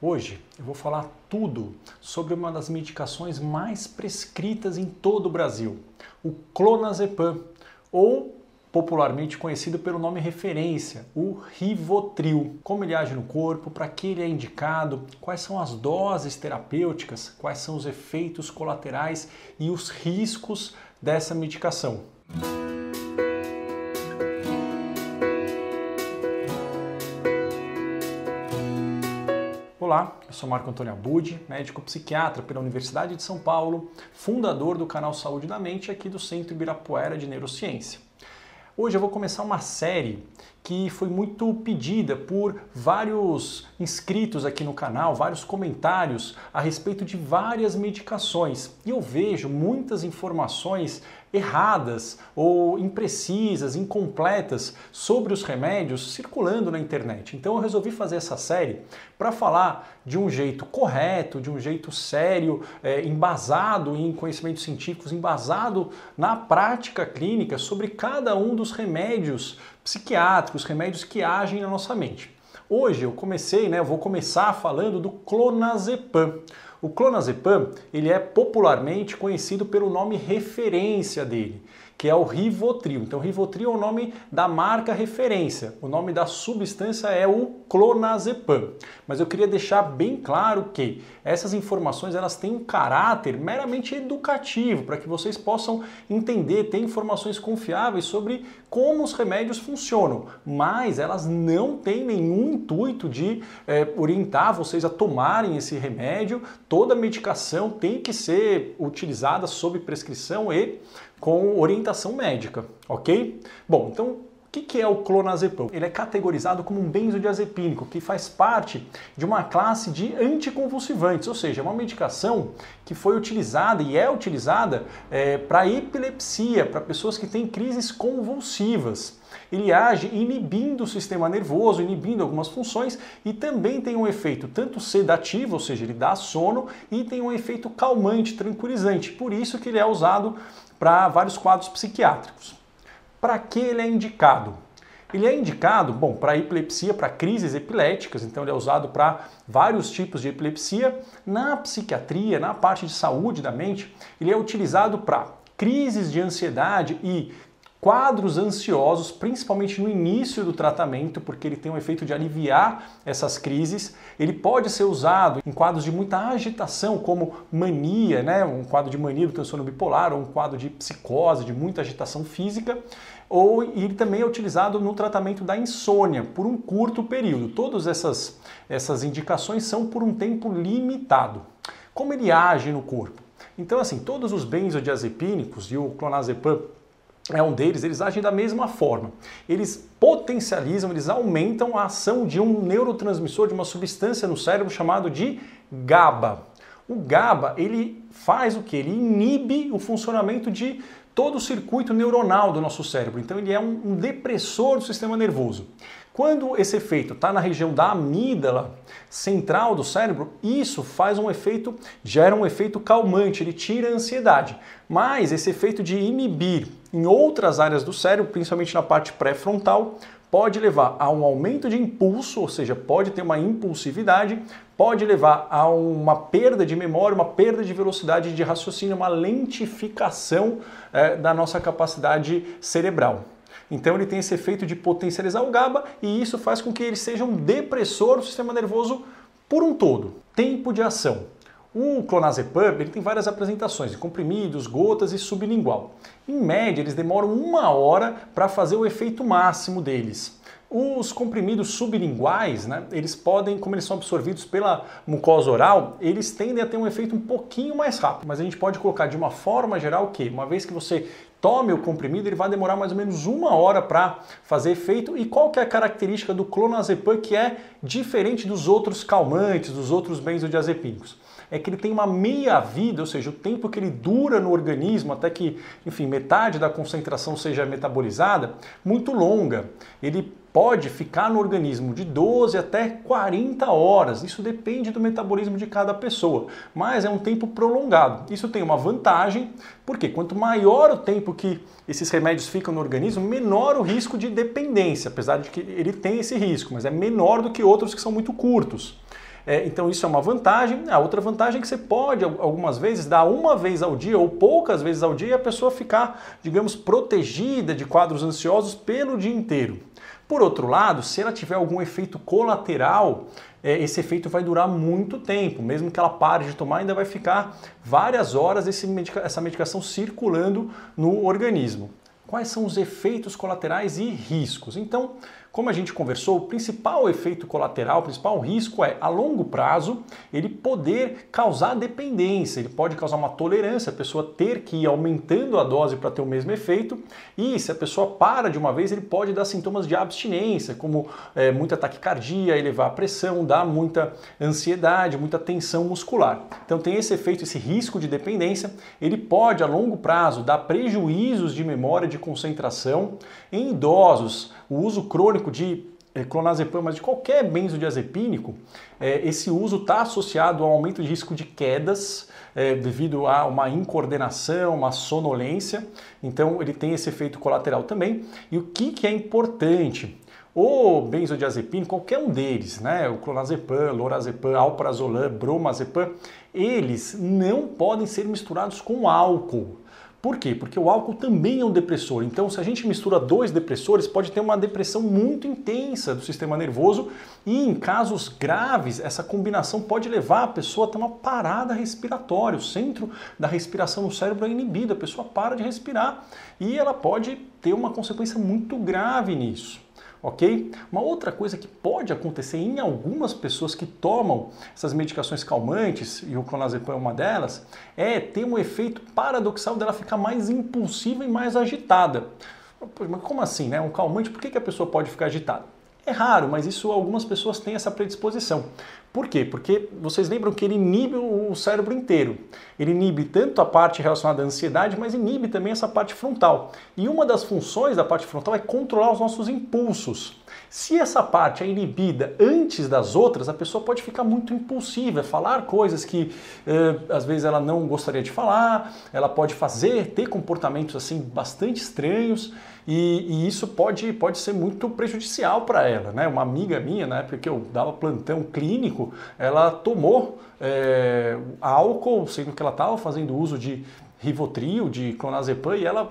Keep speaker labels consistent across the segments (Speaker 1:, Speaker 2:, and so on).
Speaker 1: Hoje eu vou falar tudo sobre uma das medicações mais prescritas em todo o Brasil, o clonazepam, ou popularmente conhecido pelo nome referência, o Rivotril. Como ele age no corpo, para que ele é indicado, quais são as doses terapêuticas, quais são os efeitos colaterais e os riscos dessa medicação. Olá, eu sou Marco Antônio Abud, médico psiquiatra pela Universidade de São Paulo, fundador do canal Saúde da Mente aqui do Centro Ibirapuera de Neurociência. Hoje eu vou começar uma série que foi muito pedida por vários inscritos aqui no canal, vários comentários a respeito de várias medicações. E eu vejo muitas informações erradas ou imprecisas, incompletas sobre os remédios circulando na internet. Então eu resolvi fazer essa série para falar de um jeito correto, de um jeito sério, é, embasado em conhecimentos científicos, embasado na prática clínica sobre cada um dos remédios psiquiátricos, remédios que agem na nossa mente. Hoje eu comecei, né, eu vou começar falando do clonazepam. O clonazepam, ele é popularmente conhecido pelo nome referência dele, que é o Rivotril. Então, Rivotril é o nome da marca referência. O nome da substância é o clonazepam. Mas eu queria deixar bem claro que essas informações elas têm um caráter meramente educativo, para que vocês possam entender, ter informações confiáveis sobre como os remédios funcionam. Mas elas não têm nenhum intuito de é, orientar vocês a tomarem esse remédio. Toda medicação tem que ser utilizada sob prescrição e com orientação médica, ok? Bom, então o que é o clonazepam? Ele é categorizado como um benzodiazepínico, que faz parte de uma classe de anticonvulsivantes, ou seja, é uma medicação que foi utilizada e é utilizada é, para epilepsia, para pessoas que têm crises convulsivas. Ele age inibindo o sistema nervoso, inibindo algumas funções e também tem um efeito tanto sedativo, ou seja, ele dá sono, e tem um efeito calmante, tranquilizante. Por isso que ele é usado para vários quadros psiquiátricos. Para que ele é indicado? Ele é indicado, bom, para epilepsia, para crises epiléticas, então ele é usado para vários tipos de epilepsia. Na psiquiatria, na parte de saúde da mente, ele é utilizado para crises de ansiedade e quadros ansiosos, principalmente no início do tratamento, porque ele tem um efeito de aliviar essas crises. Ele pode ser usado em quadros de muita agitação, como mania, né? um quadro de mania do transtorno bipolar, ou um quadro de psicose, de muita agitação física. Ou ele também é utilizado no tratamento da insônia por um curto período. Todas essas, essas indicações são por um tempo limitado. Como ele age no corpo? Então, assim, todos os benzodiazepínicos e o clonazepam é um deles, eles agem da mesma forma. Eles potencializam, eles aumentam a ação de um neurotransmissor, de uma substância no cérebro chamado de GABA. O GABA, ele faz o que? Ele inibe o funcionamento de todo o circuito neuronal do nosso cérebro. Então ele é um, depressor do sistema nervoso. Quando esse efeito está na região da amígdala central do cérebro, isso faz um efeito, gera um efeito calmante, ele tira a ansiedade. Mas esse efeito de inibir em outras áreas do cérebro, principalmente na parte pré-frontal, pode levar a um aumento de impulso, ou seja, pode ter uma impulsividade, pode levar a uma perda de memória, uma perda de velocidade de raciocínio, uma lentificação é, da nossa capacidade cerebral. Então ele tem esse efeito de potencializar o GABA e isso faz com que ele seja um depressor do sistema nervoso por um todo. Tempo de ação. O clonazepam ele tem várias apresentações, comprimidos, gotas e sublingual. Em média, eles demoram uma hora para fazer o efeito máximo deles. Os comprimidos sublinguais, né, eles podem, como eles são absorvidos pela mucosa oral, eles tendem a ter um efeito um pouquinho mais rápido. Mas a gente pode colocar de uma forma geral que, uma vez que você tome o comprimido, ele vai demorar mais ou menos uma hora para fazer efeito. E qual que é a característica do clonazepam que é diferente dos outros calmantes, dos outros benzodiazepínicos? É que ele tem uma meia-vida, ou seja, o tempo que ele dura no organismo até que, enfim, metade da concentração seja metabolizada, muito longa. Ele pode ficar no organismo de 12 até 40 horas. Isso depende do metabolismo de cada pessoa, mas é um tempo prolongado. Isso tem uma vantagem, porque quanto maior o tempo que esses remédios ficam no organismo, menor o risco de dependência, apesar de que ele tem esse risco, mas é menor do que outros que são muito curtos. É, então isso é uma vantagem. A outra vantagem é que você pode, algumas vezes, dar uma vez ao dia ou poucas vezes ao dia e a pessoa ficar, digamos, protegida de quadros ansiosos pelo dia inteiro. Por outro lado, se ela tiver algum efeito colateral, é, esse efeito vai durar muito tempo. Mesmo que ela pare de tomar, ainda vai ficar várias horas essa medicação circulando no organismo. Quais são os efeitos colaterais e riscos? Então, como a gente conversou, o principal efeito colateral, o principal risco é, a longo prazo, ele poder causar dependência, ele pode causar uma tolerância, a pessoa ter que ir aumentando a dose para ter o mesmo efeito, e se a pessoa para de uma vez, ele pode dar sintomas de abstinência, como é, muita taquicardia, elevar a pressão, dar muita ansiedade, muita tensão muscular. Então tem esse efeito, esse risco de dependência, ele pode a longo prazo dar prejuízos de memória, de concentração em idosos, o uso crônico de eh, clonazepam, mas de qualquer benzodiazepínico, eh, esse uso está associado ao aumento de risco de quedas eh, devido a uma incoordenação, uma sonolência. Então ele tem esse efeito colateral também. E o que, que é importante? O benzodiazepínico, qualquer um deles, né, o clonazepam, lorazepam, alprazolam, bromazepam, eles não podem ser misturados com álcool. Por quê? Porque o álcool também é um depressor. Então, se a gente mistura dois depressores, pode ter uma depressão muito intensa do sistema nervoso e, em casos graves, essa combinação pode levar a pessoa a ter uma parada respiratória. O centro da respiração no cérebro é inibido, a pessoa para de respirar e ela pode ter uma consequência muito grave nisso ok? Uma outra coisa que pode acontecer em algumas pessoas que tomam essas medicações calmantes, e o clonazepam é uma delas, é ter um efeito paradoxal dela ficar mais impulsiva e mais agitada. Mas como assim, né? Um calmante, por que, a pessoa pode ficar agitada? É raro, mas isso algumas pessoas têm essa predisposição. Por quê? Porque vocês lembram que ele inibe o cérebro inteiro. Ele inibe tanto a parte relacionada à ansiedade, mas inibe também essa parte frontal. E uma das funções da parte frontal é controlar os nossos impulsos. Se essa parte é inibida antes das outras, a pessoa pode ficar muito impulsiva, falar coisas que eh, às vezes ela não gostaria de falar, ela pode fazer, ter comportamentos assim bastante estranhos e, e isso pode, pode ser muito prejudicial para ela. Né? Uma amiga minha, na época que eu dava plantão clínico, ela tomou é, álcool, sendo que ela estava fazendo uso de Rivotril, de clonazepam, e ela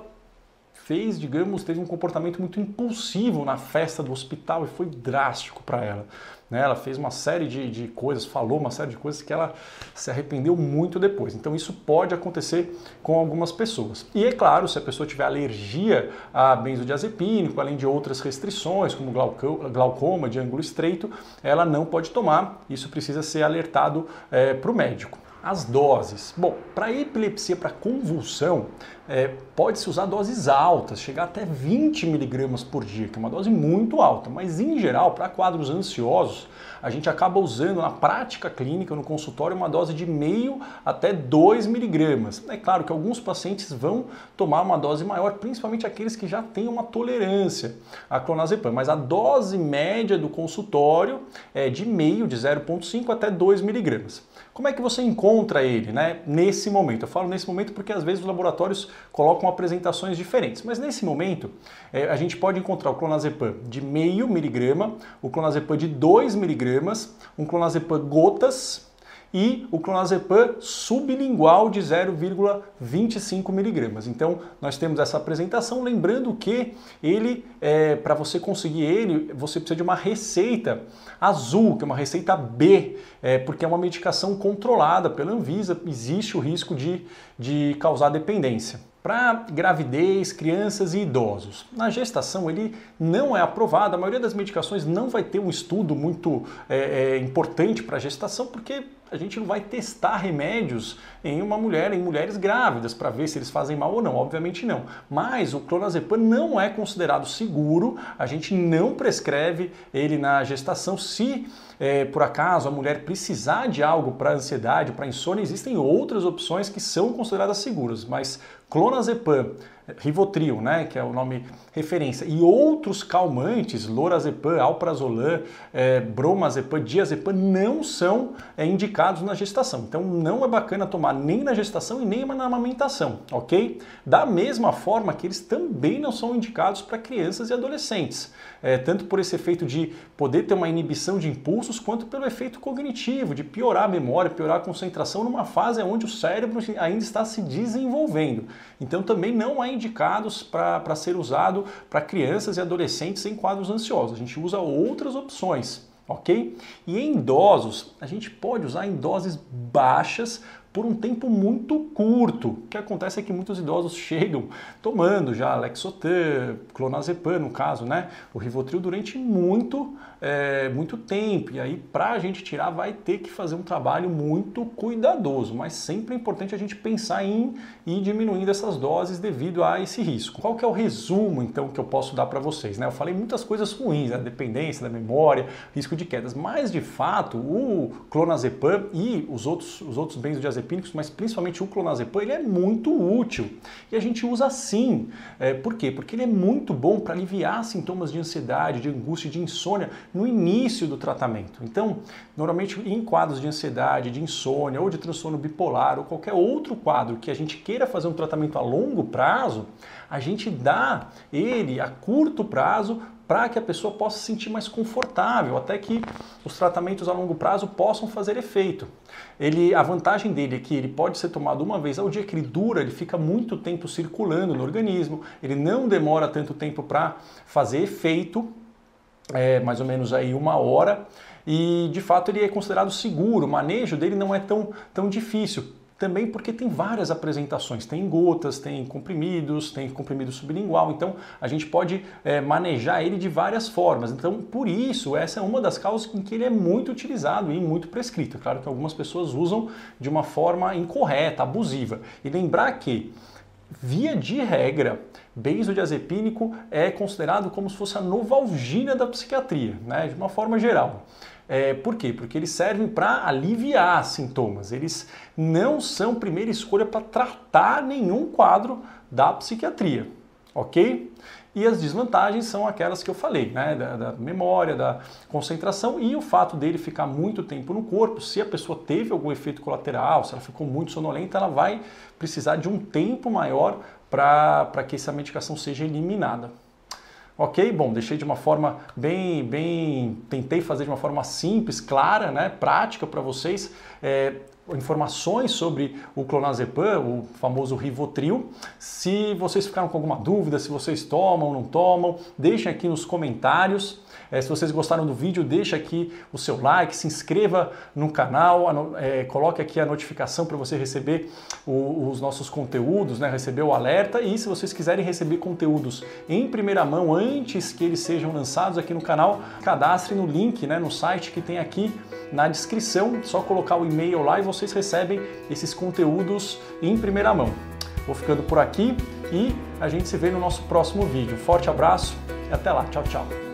Speaker 1: fez, digamos, teve um comportamento muito impulsivo na festa do hospital e foi drástico para ela. Né? Ela fez uma série de, de coisas, falou uma série de coisas que ela se arrependeu muito depois. Então isso pode acontecer com algumas pessoas. E é claro, se a pessoa tiver alergia a benzodiazepínico, além de outras restrições, como glaucoma de ângulo estreito, ela não pode tomar. Isso precisa ser alertado é, para o médico. As doses. Bom, para epilepsia, para convulsão, é, pode-se usar doses altas, chegar até 20 miligramas por dia, que é uma dose muito alta, mas em geral, para quadros ansiosos, a gente acaba usando na prática clínica, no consultório, uma dose de meio até 2 miligramas. É claro que alguns pacientes vão tomar uma dose maior, principalmente aqueles que já têm uma tolerância à clonazepam, mas a dose média do consultório é de meio, de 0,5 até 2 miligramas. Como é que você encontra ele né, nesse momento? Eu falo nesse momento porque às vezes os laboratórios colocam apresentações diferentes, mas nesse momento é, a gente pode encontrar o clonazepam de meio miligrama, o clonazepam de 2 miligramas, um clonazepam gotas e o clonazepam sublingual de 0,25 miligramas. Então nós temos essa apresentação, lembrando que ele, é, para você conseguir ele, você precisa de uma receita azul, que é uma receita B, é, porque é uma medicação controlada pela Anvisa, existe o risco de, de causar dependência para gravidez, crianças e idosos. Na gestação ele não é aprovado, a maioria das medicações não vai ter um estudo muito é, é, importante para a gestação, porque a gente não vai testar remédios em uma mulher, em mulheres grávidas, para ver se eles fazem mal ou não, obviamente não. Mas o clonazepam não é considerado seguro, a gente não prescreve ele na gestação. Se é, por acaso a mulher precisar de algo para ansiedade, para insônia, existem outras opções que são consideradas seguras, mas clonazepam Rivotril, né, que é o nome referência, e outros calmantes, lorazepam, alprazolam, é, bromazepam, diazepam, não são é, indicados na gestação. Então não é bacana tomar nem na gestação e nem na amamentação, ok? Da mesma forma que eles também não são indicados para crianças e adolescentes, é, tanto por esse efeito de poder ter uma inibição de impulsos, quanto pelo efeito cognitivo, de piorar a memória, piorar a concentração numa fase onde o cérebro ainda está se desenvolvendo. Então também não há indicados para ser usado para crianças e adolescentes em quadros ansiosos. A gente usa outras opções, ok? E em idosos, a gente pode usar em doses baixas por um tempo muito curto. O que acontece é que muitos idosos chegam tomando já Lexotan, clonazepam no caso, né, o Rivotril durante muito, é, muito tempo. E aí para a gente tirar vai ter que fazer um trabalho muito cuidadoso, mas sempre é importante a gente pensar em ir diminuindo essas doses devido a esse risco. Qual que é o resumo então que eu posso dar para vocês? Né? Eu falei muitas coisas ruins, a dependência da memória, risco de quedas, mas de fato o clonazepam e os outros, os outros benzodiazepínicos mas principalmente o clonazepam, ele é muito útil. E a gente usa sim. É, por quê? Porque ele é muito bom para aliviar sintomas de ansiedade, de angústia, de insônia no início do tratamento. Então, normalmente em quadros de ansiedade, de insônia ou de transtorno bipolar ou qualquer outro quadro que a gente queira fazer um tratamento a longo prazo, a gente dá ele a curto prazo para que a pessoa possa se sentir mais confortável, até que os tratamentos a longo prazo possam fazer efeito. Ele, a vantagem dele é que ele pode ser tomado uma vez ao dia, que ele dura, ele fica muito tempo circulando no organismo, ele não demora tanto tempo para fazer efeito, é, mais ou menos aí uma hora, e de fato ele é considerado seguro, o manejo dele não é tão, tão difícil. Também porque tem várias apresentações, tem gotas, tem comprimidos, tem comprimido sublingual, então a gente pode é, manejar ele de várias formas. Então, por isso, essa é uma das causas em que ele é muito utilizado e muito prescrito. Claro que algumas pessoas usam de uma forma incorreta, abusiva. E lembrar que Via de regra, benzodiazepínico é considerado como se fosse a novalgina da psiquiatria, né? de uma forma geral. É, por quê? Porque eles servem para aliviar sintomas. Eles não são primeira escolha para tratar nenhum quadro da psiquiatria, ok? E as desvantagens são aquelas que eu falei, né? Da, da, memória, da concentração e o fato dele ficar muito tempo no corpo. Se a pessoa teve algum efeito colateral, se ela ficou muito sonolenta, ela vai precisar de um tempo maior para que essa medicação seja eliminada. Ok? Bom, deixei de uma forma bem, bem, tentei fazer de uma forma simples, clara, né, prática para vocês. É, informações sobre o clonazepam, o famoso Rivotril. Se vocês ficaram com alguma dúvida, se vocês tomam ou não tomam, deixem aqui nos comentários. É, se vocês gostaram do vídeo, deixa aqui o seu like, se inscreva no canal, é, coloque aqui a notificação para você receber o, os nossos conteúdos, né, receber o alerta. E se vocês quiserem receber conteúdos em primeira mão antes que eles sejam lançados aqui no canal, cadastre no link, né, no site que tem aqui na descrição. Só colocar o e-mail lá e vocês recebem esses conteúdos em primeira mão. Vou ficando por aqui e a gente se vê no nosso próximo vídeo. Forte abraço e até lá. Tchau, tchau.